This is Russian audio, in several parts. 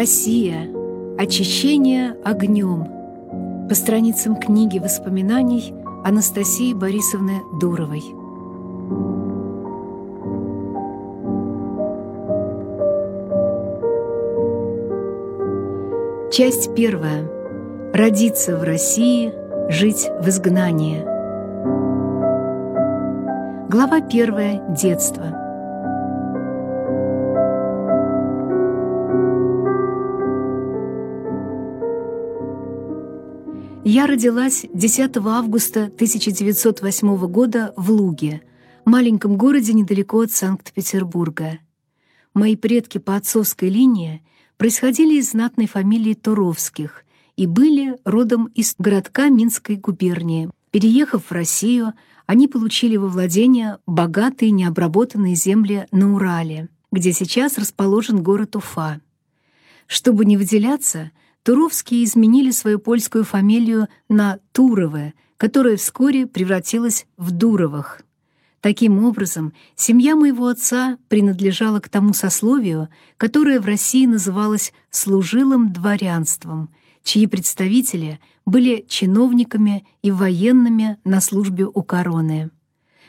Россия. Очищение огнем. По страницам книги воспоминаний Анастасии Борисовны Дуровой. Часть первая. Родиться в России, жить в изгнании. Глава первая. Детство. Родилась 10 августа 1908 года в Луге, маленьком городе недалеко от Санкт-Петербурга. Мои предки по отцовской линии происходили из знатной фамилии Туровских и были родом из городка Минской губернии. Переехав в Россию, они получили во владение богатые необработанные земли на Урале, где сейчас расположен город Уфа. Чтобы не выделяться, Туровские изменили свою польскую фамилию на Туровы, которая вскоре превратилась в Дуровых. Таким образом, семья моего отца принадлежала к тому сословию, которое в России называлось служилым дворянством, чьи представители были чиновниками и военными на службе у короны.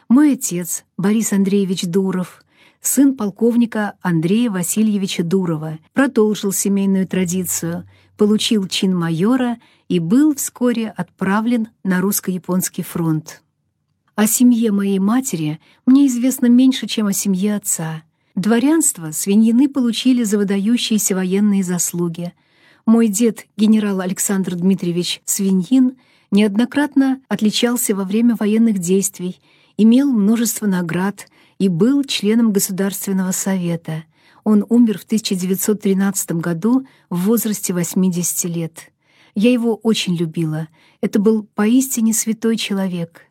Мой отец, Борис Андреевич Дуров, сын полковника Андрея Васильевича Дурова, продолжил семейную традицию — получил чин майора и был вскоре отправлен на русско-японский фронт. О семье моей матери мне известно меньше, чем о семье отца. Дворянство свиньины получили за выдающиеся военные заслуги. Мой дед, генерал Александр Дмитриевич Свиньин, неоднократно отличался во время военных действий, имел множество наград и был членом Государственного совета — он умер в 1913 году в возрасте 80 лет. Я его очень любила. Это был поистине святой человек.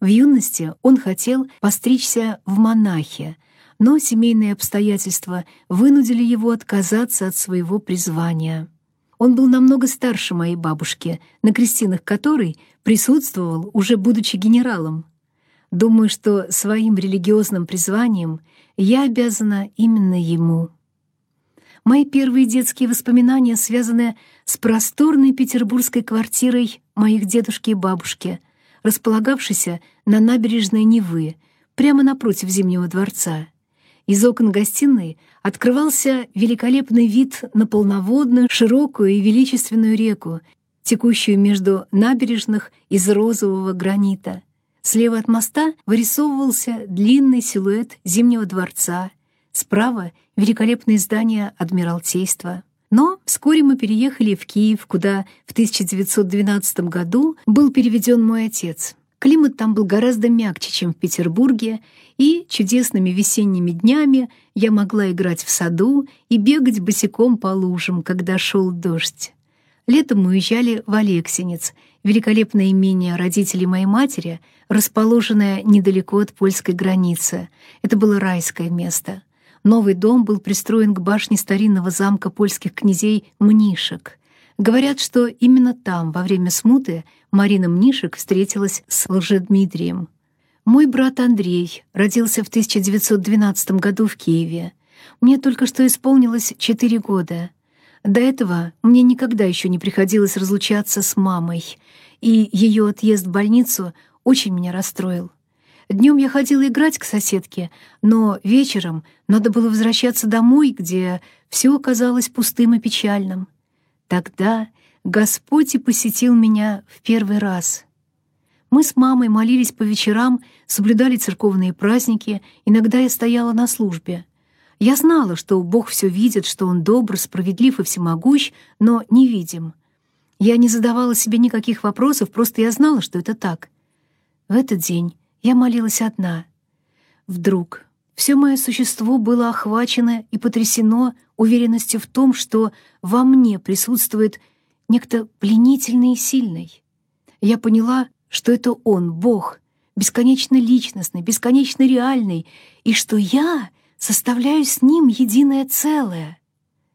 В юности он хотел постричься в монахе, но семейные обстоятельства вынудили его отказаться от своего призвания. Он был намного старше моей бабушки, на крестинах которой присутствовал, уже будучи генералом. Думаю, что своим религиозным призванием я обязана именно ему. Мои первые детские воспоминания связаны с просторной петербургской квартирой моих дедушки и бабушки, располагавшейся на набережной Невы, прямо напротив Зимнего дворца. Из окон гостиной открывался великолепный вид на полноводную, широкую и величественную реку, текущую между набережных из розового гранита — Слева от моста вырисовывался длинный силуэт Зимнего дворца, справа — великолепное здание Адмиралтейства. Но вскоре мы переехали в Киев, куда в 1912 году был переведен мой отец. Климат там был гораздо мягче, чем в Петербурге, и чудесными весенними днями я могла играть в саду и бегать босиком по лужам, когда шел дождь. Летом мы уезжали в Алексинец, великолепное имение родителей моей матери, расположенное недалеко от польской границы. Это было райское место. Новый дом был пристроен к башне старинного замка польских князей Мнишек. Говорят, что именно там, во время смуты, Марина Мнишек встретилась с Лжедмитрием. Мой брат Андрей родился в 1912 году в Киеве. Мне только что исполнилось четыре года — до этого мне никогда еще не приходилось разлучаться с мамой, и ее отъезд в больницу очень меня расстроил. Днем я ходила играть к соседке, но вечером надо было возвращаться домой, где все оказалось пустым и печальным. Тогда Господь и посетил меня в первый раз. Мы с мамой молились по вечерам, соблюдали церковные праздники, иногда я стояла на службе — я знала, что Бог все видит, что Он добр, справедлив и всемогущ, но невидим. Я не задавала себе никаких вопросов, просто я знала, что это так. В этот день я молилась одна. Вдруг все мое существо было охвачено и потрясено уверенностью в том, что во мне присутствует некто пленительный и сильный. Я поняла, что это Он, Бог, бесконечно личностный, бесконечно реальный, и что я — составляю с ним единое целое.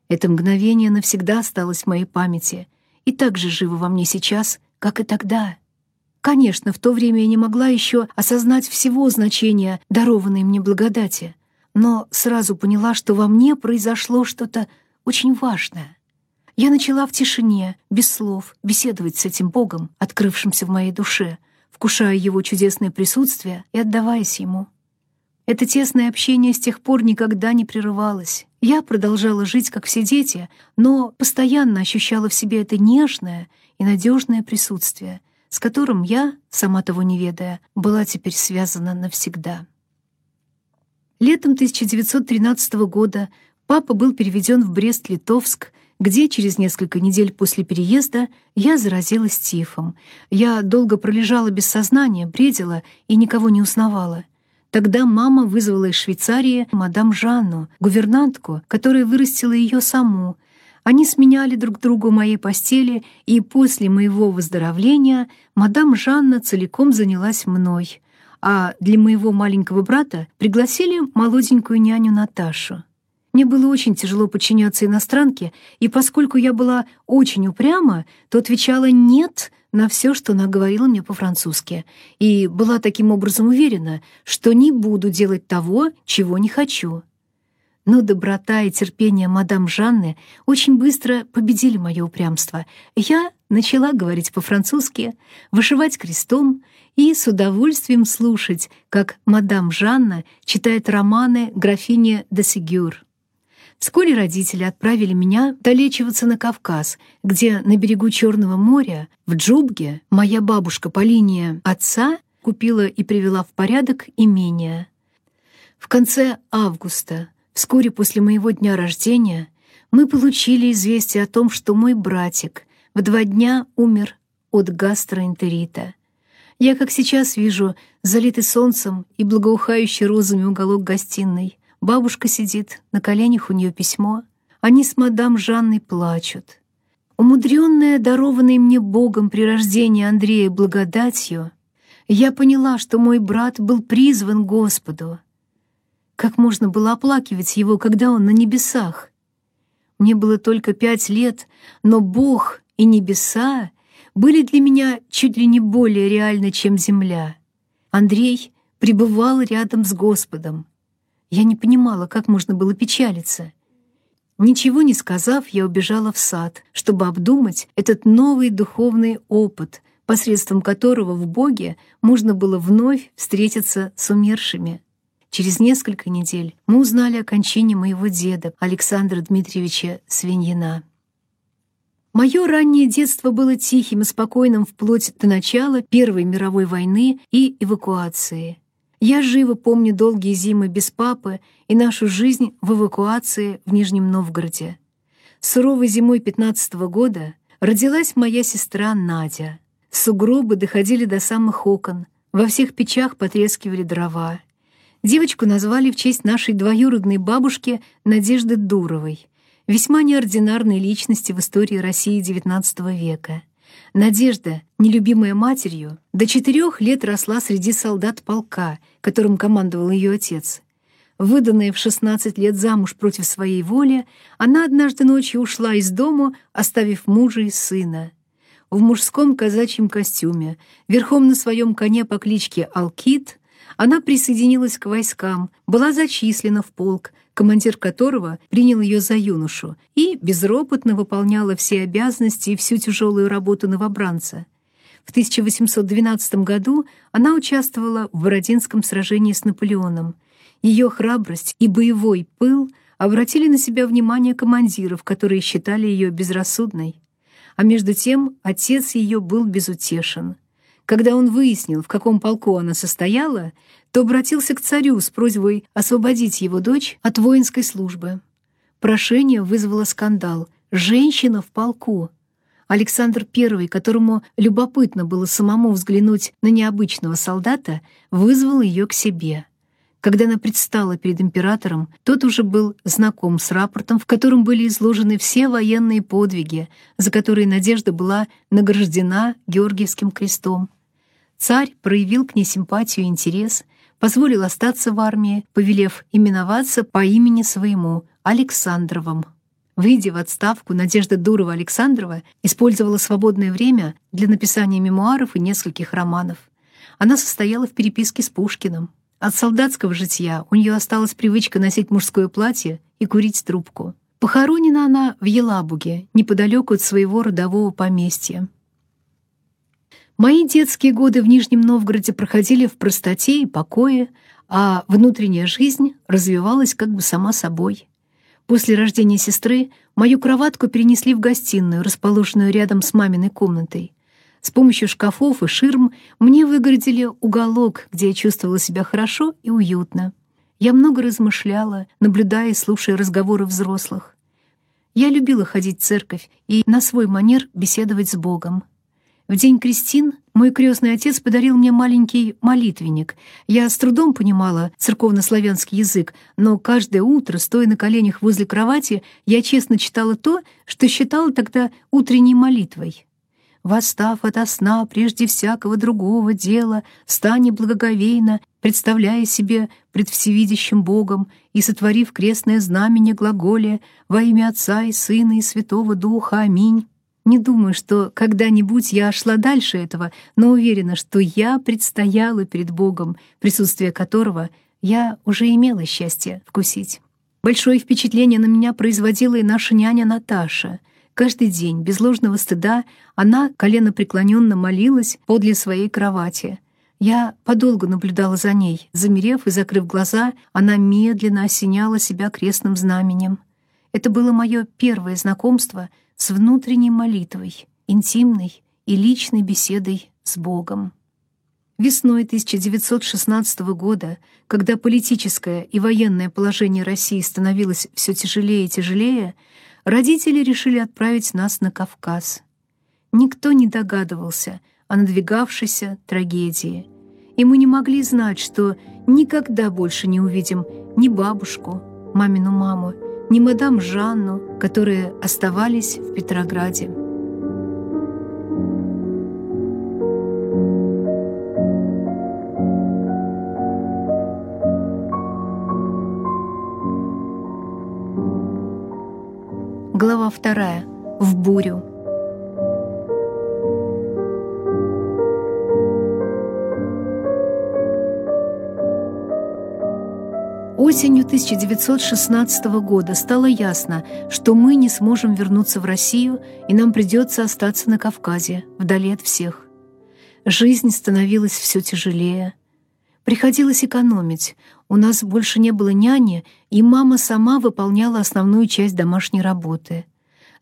Это мгновение навсегда осталось в моей памяти и так же живо во мне сейчас, как и тогда. Конечно, в то время я не могла еще осознать всего значения дарованной мне благодати, но сразу поняла, что во мне произошло что-то очень важное. Я начала в тишине, без слов, беседовать с этим Богом, открывшимся в моей душе, вкушая его чудесное присутствие и отдаваясь ему. Это тесное общение с тех пор никогда не прерывалось. Я продолжала жить, как все дети, но постоянно ощущала в себе это нежное и надежное присутствие, с которым я, сама того не ведая, была теперь связана навсегда. Летом 1913 года папа был переведен в Брест-Литовск, где через несколько недель после переезда я заразилась тифом. Я долго пролежала без сознания, бредила и никого не узнавала. Тогда мама вызвала из Швейцарии мадам Жанну, гувернантку, которая вырастила ее саму. Они сменяли друг другу моей постели, и после моего выздоровления мадам Жанна целиком занялась мной, а для моего маленького брата пригласили молоденькую няню Наташу. Мне было очень тяжело подчиняться иностранке, и поскольку я была очень упряма, то отвечала «нет» на все, что она говорила мне по-французски, и была таким образом уверена, что не буду делать того, чего не хочу. Но доброта и терпение мадам Жанны очень быстро победили мое упрямство. Я начала говорить по-французски, вышивать крестом и с удовольствием слушать, как мадам Жанна читает романы графини де Сигюр. Вскоре родители отправили меня долечиваться на Кавказ, где на берегу Черного моря, в Джубге, моя бабушка по линии отца купила и привела в порядок имение. В конце августа, вскоре после моего дня рождения, мы получили известие о том, что мой братик в два дня умер от гастроэнтерита. Я, как сейчас вижу, залитый солнцем и благоухающий розами уголок гостиной — Бабушка сидит, на коленях у нее письмо. Они с мадам Жанной плачут. Умудренная, дарованной мне Богом при рождении Андрея благодатью, я поняла, что мой брат был призван Господу. Как можно было оплакивать его, когда он на небесах? Мне было только пять лет, но Бог и небеса были для меня чуть ли не более реальны, чем земля. Андрей пребывал рядом с Господом. Я не понимала, как можно было печалиться. Ничего не сказав, я убежала в сад, чтобы обдумать этот новый духовный опыт, посредством которого в Боге можно было вновь встретиться с умершими. Через несколько недель мы узнали о кончине моего деда, Александра Дмитриевича Свиньина. Мое раннее детство было тихим и спокойным вплоть до начала Первой мировой войны и эвакуации. Я живо помню долгие зимы без папы и нашу жизнь в эвакуации в Нижнем Новгороде. Суровой зимой 15 -го года родилась моя сестра Надя. Сугробы доходили до самых окон, во всех печах потрескивали дрова. Девочку назвали в честь нашей двоюродной бабушки Надежды Дуровой, весьма неординарной личности в истории России XIX века. Надежда, нелюбимая матерью, до четырех лет росла среди солдат полка, которым командовал ее отец. Выданная в 16 лет замуж против своей воли, она однажды ночью ушла из дому, оставив мужа и сына. В мужском казачьем костюме, верхом на своем коне по кличке Алкит, она присоединилась к войскам, была зачислена в полк, командир которого принял ее за юношу и безропотно выполняла все обязанности и всю тяжелую работу новобранца. В 1812 году она участвовала в Бородинском сражении с Наполеоном. Ее храбрость и боевой пыл обратили на себя внимание командиров, которые считали ее безрассудной. А между тем отец ее был безутешен. Когда он выяснил, в каком полку она состояла, то обратился к царю с просьбой освободить его дочь от воинской службы. Прошение вызвало скандал. Женщина в полку. Александр I, которому любопытно было самому взглянуть на необычного солдата, вызвал ее к себе. Когда она предстала перед императором, тот уже был знаком с рапортом, в котором были изложены все военные подвиги, за которые Надежда была награждена Георгиевским крестом. Царь проявил к ней симпатию и интерес — позволил остаться в армии, повелев именоваться по имени своему Александровым. Выйдя в отставку, Надежда Дурова-Александрова использовала свободное время для написания мемуаров и нескольких романов. Она состояла в переписке с Пушкиным. От солдатского житья у нее осталась привычка носить мужское платье и курить трубку. Похоронена она в Елабуге, неподалеку от своего родового поместья. Мои детские годы в Нижнем Новгороде проходили в простоте и покое, а внутренняя жизнь развивалась как бы сама собой. После рождения сестры мою кроватку перенесли в гостиную, расположенную рядом с маминой комнатой. С помощью шкафов и ширм мне выгородили уголок, где я чувствовала себя хорошо и уютно. Я много размышляла, наблюдая и слушая разговоры взрослых. Я любила ходить в церковь и на свой манер беседовать с Богом. В день крестин мой крестный отец подарил мне маленький молитвенник. Я с трудом понимала церковнославянский язык, но каждое утро, стоя на коленях возле кровати, я честно читала то, что считала тогда утренней молитвой. «Восстав ото сна прежде всякого другого дела, стань благоговейно, представляя себе пред всевидящим Богом и сотворив крестное знамение глаголе во имя Отца и Сына и Святого Духа. Аминь». Не думаю, что когда-нибудь я шла дальше этого, но уверена, что я предстояла перед Богом, присутствие которого я уже имела счастье вкусить. Большое впечатление на меня производила и наша няня Наташа. Каждый день, без ложного стыда, она коленопреклоненно молилась подле своей кровати. Я подолгу наблюдала за ней. Замерев и закрыв глаза, она медленно осеняла себя крестным знаменем. Это было мое первое знакомство — с внутренней молитвой, интимной и личной беседой с Богом. Весной 1916 года, когда политическое и военное положение России становилось все тяжелее и тяжелее, родители решили отправить нас на Кавказ. Никто не догадывался о надвигавшейся трагедии, и мы не могли знать, что никогда больше не увидим ни бабушку, мамину маму, ни мадам Жанну, которые оставались в Петрограде. Глава вторая. В бурю. Осенью 1916 года стало ясно, что мы не сможем вернуться в Россию, и нам придется остаться на Кавказе, вдали от всех. Жизнь становилась все тяжелее. Приходилось экономить. У нас больше не было няни, и мама сама выполняла основную часть домашней работы.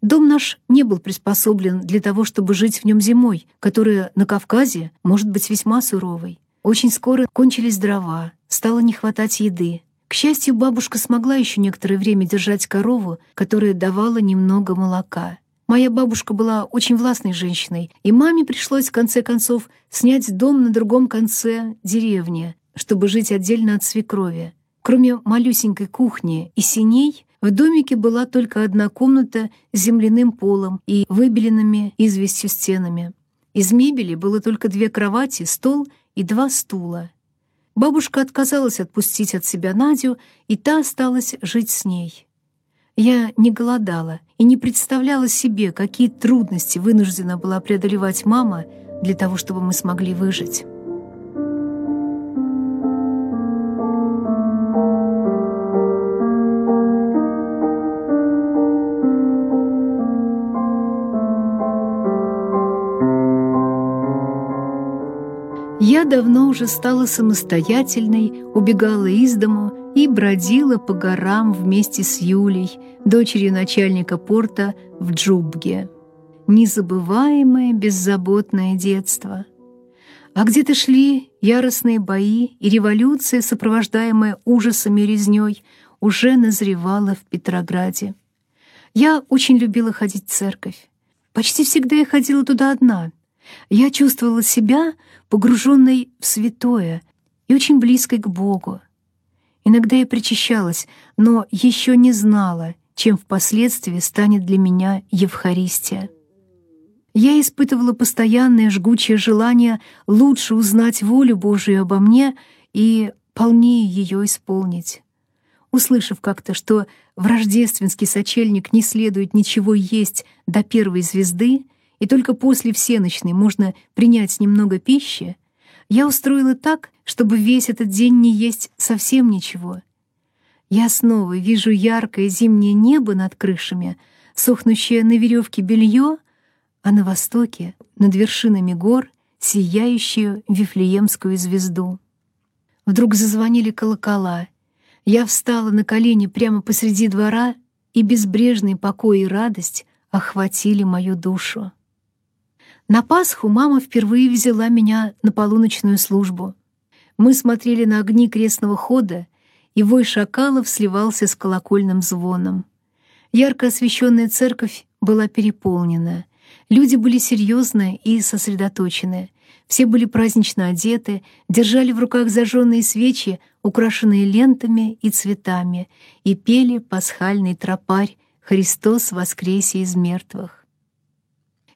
Дом наш не был приспособлен для того, чтобы жить в нем зимой, которая на Кавказе может быть весьма суровой. Очень скоро кончились дрова, стало не хватать еды. К счастью, бабушка смогла еще некоторое время держать корову, которая давала немного молока. Моя бабушка была очень властной женщиной, и маме пришлось в конце концов снять дом на другом конце деревни, чтобы жить отдельно от свекрови. Кроме малюсенькой кухни и синей, в домике была только одна комната с земляным полом и выбеленными известью стенами. Из мебели было только две кровати, стол и два стула. Бабушка отказалась отпустить от себя Надю, и та осталась жить с ней. Я не голодала и не представляла себе, какие трудности вынуждена была преодолевать мама для того, чтобы мы смогли выжить. Давно уже стала самостоятельной, убегала из дому и бродила по горам вместе с Юлей, дочерью начальника порта в Джубге. Незабываемое беззаботное детство. А где-то шли яростные бои, и революция, сопровождаемая ужасами резнёй, уже назревала в Петрограде. Я очень любила ходить в церковь. Почти всегда я ходила туда одна — я чувствовала себя погруженной в святое и очень близкой к Богу. Иногда я причащалась, но еще не знала, чем впоследствии станет для меня Евхаристия. Я испытывала постоянное жгучее желание лучше узнать волю Божию обо мне и полнее ее исполнить. Услышав как-то, что в рождественский сочельник не следует ничего есть до первой звезды, и только после всеночной можно принять немного пищи, я устроила так, чтобы весь этот день не есть совсем ничего. Я снова вижу яркое зимнее небо над крышами, сохнущее на веревке белье, а на востоке, над вершинами гор, сияющую Вифлеемскую звезду. Вдруг зазвонили колокола. Я встала на колени прямо посреди двора, и безбрежный покой и радость охватили мою душу. На Пасху мама впервые взяла меня на полуночную службу. Мы смотрели на огни крестного хода, и вой шакалов сливался с колокольным звоном. Ярко освещенная церковь была переполнена. Люди были серьезны и сосредоточены. Все были празднично одеты, держали в руках зажженные свечи, украшенные лентами и цветами, и пели пасхальный тропарь «Христос воскресе из мертвых».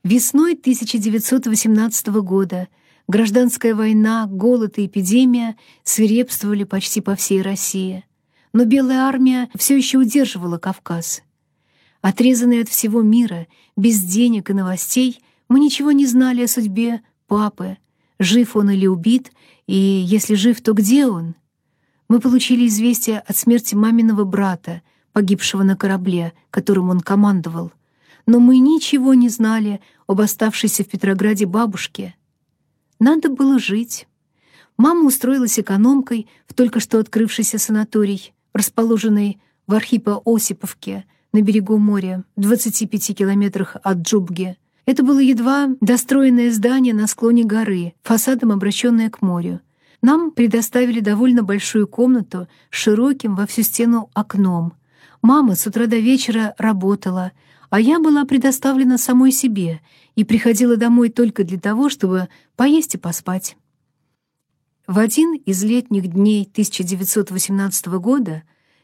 Весной 1918 года гражданская война, голод и эпидемия свирепствовали почти по всей России. Но Белая армия все еще удерживала Кавказ. Отрезанные от всего мира, без денег и новостей, мы ничего не знали о судьбе папы, жив он или убит, и если жив, то где он? Мы получили известие от смерти маминого брата, погибшего на корабле, которым он командовал. Но мы ничего не знали об оставшейся в Петрограде бабушке. Надо было жить. Мама устроилась экономкой в только что открывшийся санаторий, расположенный в Архипо-Осиповке на берегу моря, в 25 километрах от Джубги. Это было едва достроенное здание на склоне горы, фасадом обращенное к морю. Нам предоставили довольно большую комнату с широким во всю стену окном. Мама с утра до вечера работала, а я была предоставлена самой себе и приходила домой только для того, чтобы поесть и поспать. В один из летних дней 1918 года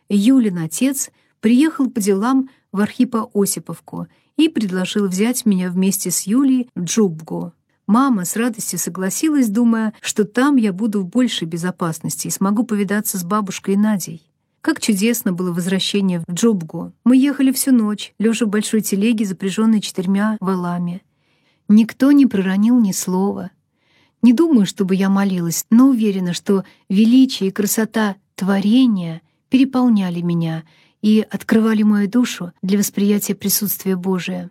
Юлин отец приехал по делам в Архипо-Осиповку и предложил взять меня вместе с Юлей в Джубгу. Мама с радостью согласилась, думая, что там я буду в большей безопасности и смогу повидаться с бабушкой Надей. Как чудесно было возвращение в Джубгу. Мы ехали всю ночь, лежа в большой телеге, запряженной четырьмя валами. Никто не проронил ни слова. Не думаю, чтобы я молилась, но уверена, что величие и красота творения переполняли меня — и открывали мою душу для восприятия присутствия Божия.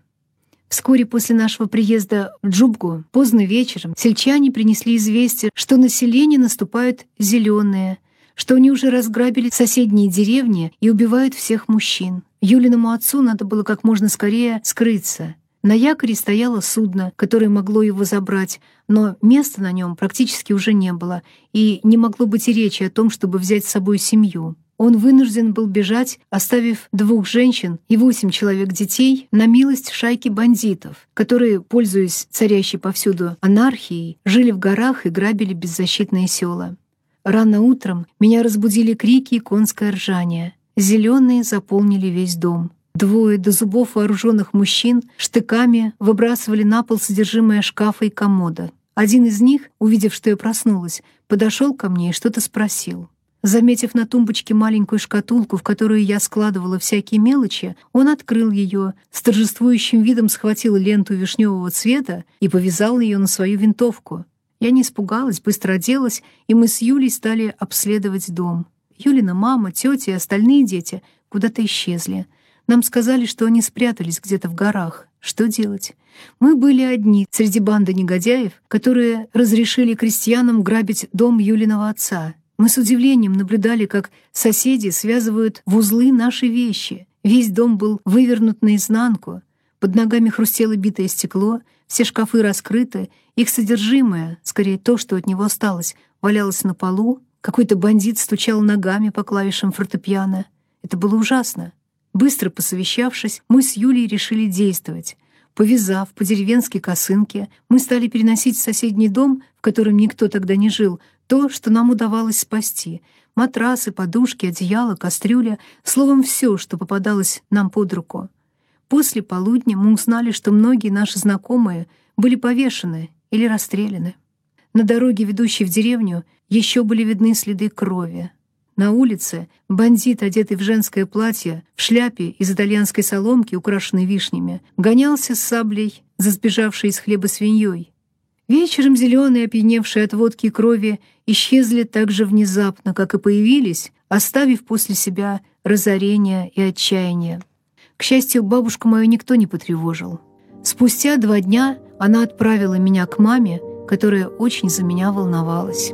Вскоре после нашего приезда в Джубгу, поздно вечером, сельчане принесли известие, что население наступают зеленые, что они уже разграбили соседние деревни и убивают всех мужчин. Юлиному отцу надо было как можно скорее скрыться. На якоре стояло судно, которое могло его забрать, но места на нем практически уже не было, и не могло быть и речи о том, чтобы взять с собой семью он вынужден был бежать, оставив двух женщин и восемь человек детей на милость шайки бандитов, которые, пользуясь царящей повсюду анархией, жили в горах и грабили беззащитные села. Рано утром меня разбудили крики и конское ржание. Зеленые заполнили весь дом. Двое до зубов вооруженных мужчин штыками выбрасывали на пол содержимое шкафа и комода. Один из них, увидев, что я проснулась, подошел ко мне и что-то спросил. Заметив на тумбочке маленькую шкатулку, в которую я складывала всякие мелочи, он открыл ее, с торжествующим видом схватил ленту вишневого цвета и повязал ее на свою винтовку. Я не испугалась, быстро оделась, и мы с Юлей стали обследовать дом. Юлина мама, тетя и остальные дети куда-то исчезли. Нам сказали, что они спрятались где-то в горах. Что делать? Мы были одни среди банды негодяев, которые разрешили крестьянам грабить дом Юлиного отца. Мы с удивлением наблюдали, как соседи связывают в узлы наши вещи. Весь дом был вывернут наизнанку. Под ногами хрустело битое стекло, все шкафы раскрыты, их содержимое, скорее то, что от него осталось, валялось на полу. Какой-то бандит стучал ногами по клавишам фортепиано. Это было ужасно. Быстро посовещавшись, мы с Юлей решили действовать. Повязав по-деревенски косынки, мы стали переносить в соседний дом, в котором никто тогда не жил, то, что нам удавалось спасти. Матрасы, подушки, одеяло, кастрюля, словом, все, что попадалось нам под руку. После полудня мы узнали, что многие наши знакомые были повешены или расстреляны. На дороге, ведущей в деревню, еще были видны следы крови. На улице бандит, одетый в женское платье, в шляпе из итальянской соломки, украшенной вишнями, гонялся с саблей за сбежавшей из хлеба свиньей. Вечером зеленые, опьяневшие от водки и крови, исчезли так же внезапно, как и появились, оставив после себя разорения и отчаяния. К счастью, бабушку мою никто не потревожил. Спустя два дня она отправила меня к маме, которая очень за меня волновалась.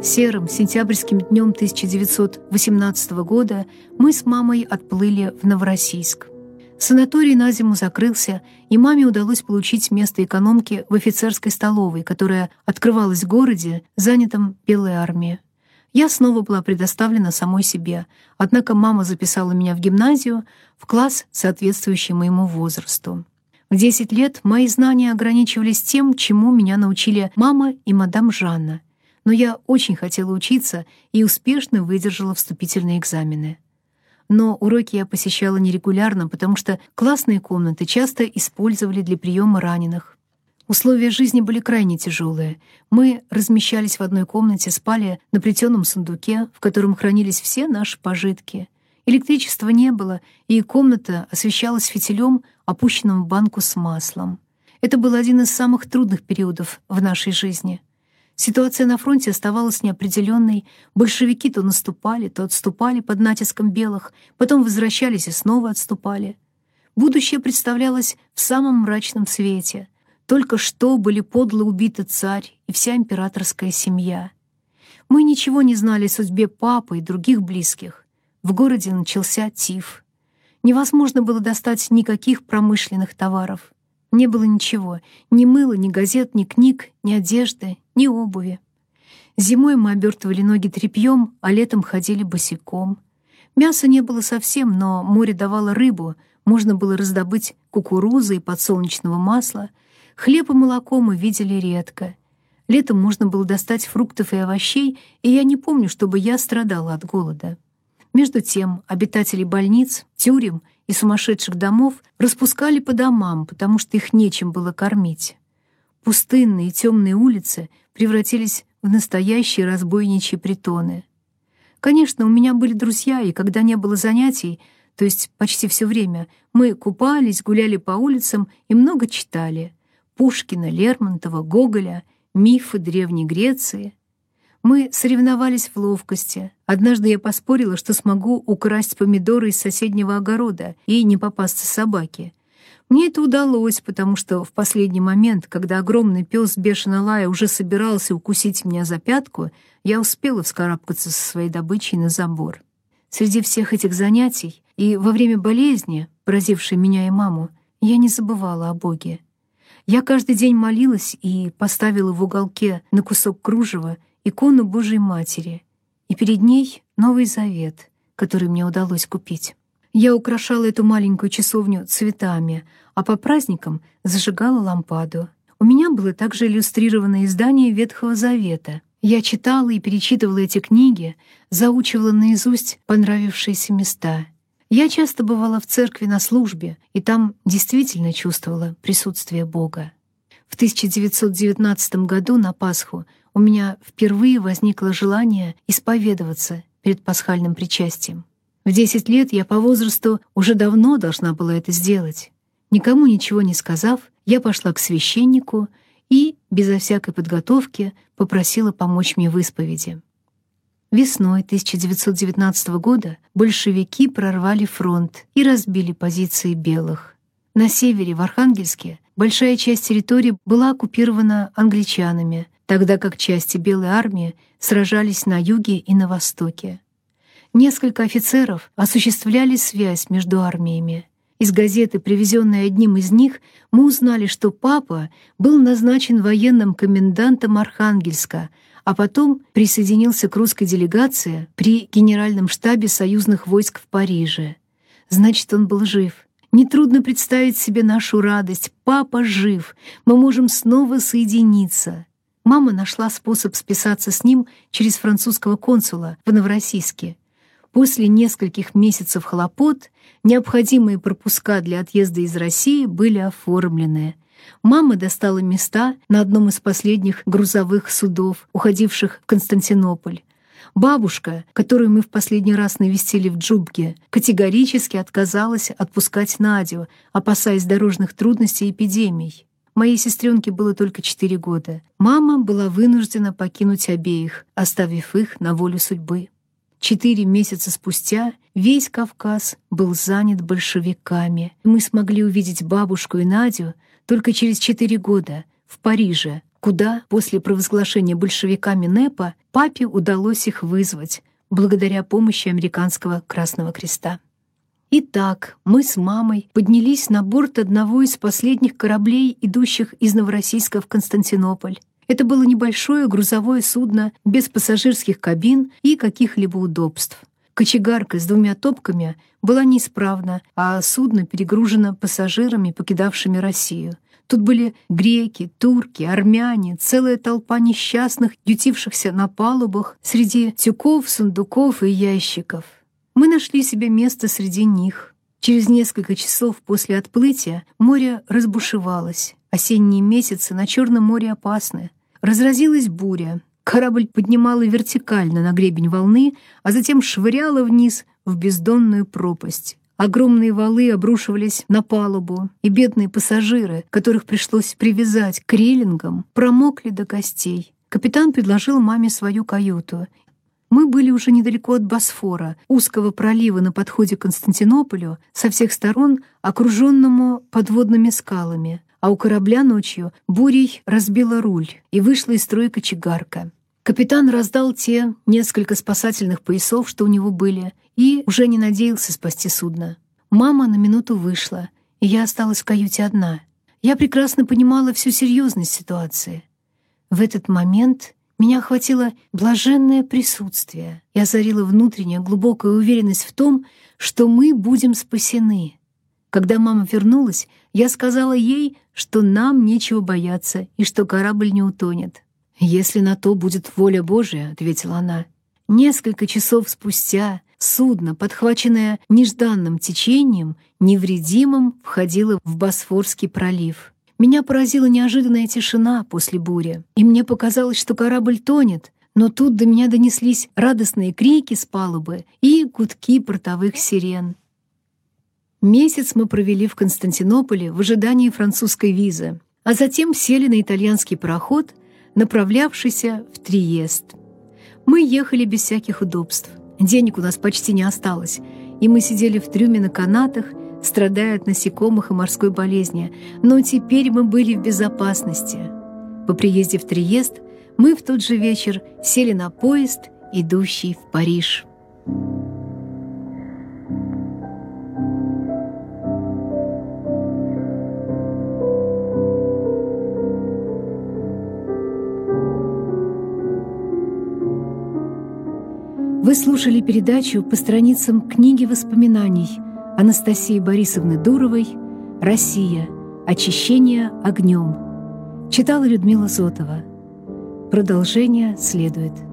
Серым сентябрьским днем 1918 года мы с мамой отплыли в Новороссийск. Санаторий на зиму закрылся, и маме удалось получить место экономки в офицерской столовой, которая открывалась в городе, занятом Белой армией. Я снова была предоставлена самой себе, однако мама записала меня в гимназию, в класс, соответствующий моему возрасту. В 10 лет мои знания ограничивались тем, чему меня научили мама и мадам Жанна — но я очень хотела учиться и успешно выдержала вступительные экзамены. Но уроки я посещала нерегулярно, потому что классные комнаты часто использовали для приема раненых. Условия жизни были крайне тяжелые. Мы размещались в одной комнате, спали на плетеном сундуке, в котором хранились все наши пожитки. Электричества не было, и комната освещалась фитилем, опущенным в банку с маслом. Это был один из самых трудных периодов в нашей жизни — Ситуация на фронте оставалась неопределенной. Большевики то наступали, то отступали под натиском белых, потом возвращались и снова отступали. Будущее представлялось в самом мрачном свете. Только что были подло убиты царь и вся императорская семья. Мы ничего не знали о судьбе папы и других близких. В городе начался тиф. Невозможно было достать никаких промышленных товаров. Не было ничего, ни мыла, ни газет, ни книг, ни одежды, ни обуви. Зимой мы обертывали ноги тряпьем, а летом ходили босиком. Мяса не было совсем, но море давало рыбу, можно было раздобыть кукурузы и подсолнечного масла. Хлеб и молоко мы видели редко. Летом можно было достать фруктов и овощей, и я не помню, чтобы я страдала от голода. Между тем, обитатели больниц, тюрем и сумасшедших домов распускали по домам, потому что их нечем было кормить. Пустынные темные улицы превратились в настоящие разбойничьи притоны. Конечно, у меня были друзья, и когда не было занятий, то есть почти все время, мы купались, гуляли по улицам и много читали. Пушкина, Лермонтова, Гоголя, мифы Древней Греции. Мы соревновались в ловкости. Однажды я поспорила, что смогу украсть помидоры из соседнего огорода и не попасться собаке. Мне это удалось, потому что в последний момент, когда огромный пес бешено лая уже собирался укусить меня за пятку, я успела вскарабкаться со своей добычей на забор. Среди всех этих занятий и во время болезни, поразившей меня и маму, я не забывала о Боге. Я каждый день молилась и поставила в уголке на кусок кружева икону Божьей Матери, и перед ней Новый Завет, который мне удалось купить. Я украшала эту маленькую часовню цветами, а по праздникам зажигала лампаду. У меня было также иллюстрированное издание Ветхого Завета. Я читала и перечитывала эти книги, заучивала наизусть понравившиеся места. Я часто бывала в церкви на службе, и там действительно чувствовала присутствие Бога. В 1919 году на Пасху у меня впервые возникло желание исповедоваться перед пасхальным причастием. В 10 лет я по возрасту уже давно должна была это сделать. Никому ничего не сказав, я пошла к священнику и, безо всякой подготовки, попросила помочь мне в исповеди. Весной 1919 года большевики прорвали фронт и разбили позиции белых. На севере, в Архангельске, большая часть территории была оккупирована англичанами, тогда как части Белой армии сражались на юге и на востоке. Несколько офицеров осуществляли связь между армиями. Из газеты, привезенной одним из них, мы узнали, что папа был назначен военным комендантом Архангельска, а потом присоединился к русской делегации при Генеральном штабе союзных войск в Париже. Значит, он был жив. Нетрудно представить себе нашу радость. Папа жив. Мы можем снова соединиться. Мама нашла способ списаться с ним через французского консула в Новороссийске. После нескольких месяцев хлопот необходимые пропуска для отъезда из России были оформлены. Мама достала места на одном из последних грузовых судов, уходивших в Константинополь. Бабушка, которую мы в последний раз навестили в Джубге, категорически отказалась отпускать Надю, опасаясь дорожных трудностей и эпидемий. Моей сестренке было только четыре года. Мама была вынуждена покинуть обеих, оставив их на волю судьбы. Четыре месяца спустя весь Кавказ был занят большевиками. Мы смогли увидеть бабушку и Надю только через четыре года в Париже, куда после провозглашения большевиками НЭПа папе удалось их вызвать благодаря помощи американского Красного Креста. Итак, мы с мамой поднялись на борт одного из последних кораблей, идущих из Новороссийска в Константинополь. Это было небольшое грузовое судно без пассажирских кабин и каких-либо удобств. Кочегарка с двумя топками была неисправна, а судно перегружено пассажирами, покидавшими Россию. Тут были греки, турки, армяне, целая толпа несчастных, ютившихся на палубах среди тюков, сундуков и ящиков. Мы нашли себе место среди них. Через несколько часов после отплытия море разбушевалось. Осенние месяцы на Черном море опасны. Разразилась буря. Корабль поднимала вертикально на гребень волны, а затем швыряла вниз в бездонную пропасть. Огромные валы обрушивались на палубу, и бедные пассажиры, которых пришлось привязать к рейлингам, промокли до костей. Капитан предложил маме свою каюту. Мы были уже недалеко от Босфора, узкого пролива на подходе к Константинополю, со всех сторон окруженному подводными скалами, а у корабля ночью бурей разбила руль, и вышла из строя кочегарка. Капитан раздал те несколько спасательных поясов, что у него были, и уже не надеялся спасти судно. Мама на минуту вышла, и я осталась в каюте одна. Я прекрасно понимала всю серьезность ситуации. В этот момент меня охватило блаженное присутствие и озарила внутренняя глубокая уверенность в том, что мы будем спасены. Когда мама вернулась, я сказала ей, что нам нечего бояться и что корабль не утонет. «Если на то будет воля Божия», — ответила она. Несколько часов спустя судно, подхваченное нежданным течением, невредимым входило в Босфорский пролив. Меня поразила неожиданная тишина после бури, и мне показалось, что корабль тонет, но тут до меня донеслись радостные крики с палубы и гудки портовых сирен. Месяц мы провели в Константинополе в ожидании французской визы, а затем сели на итальянский пароход — направлявшийся в Триест. Мы ехали без всяких удобств. Денег у нас почти не осталось, и мы сидели в трюме на канатах, страдая от насекомых и морской болезни, но теперь мы были в безопасности. По приезде в Триест мы в тот же вечер сели на поезд, идущий в Париж. Вы слушали передачу по страницам книги воспоминаний Анастасии Борисовны Дуровой «Россия. Очищение огнем». Читала Людмила Зотова. Продолжение следует.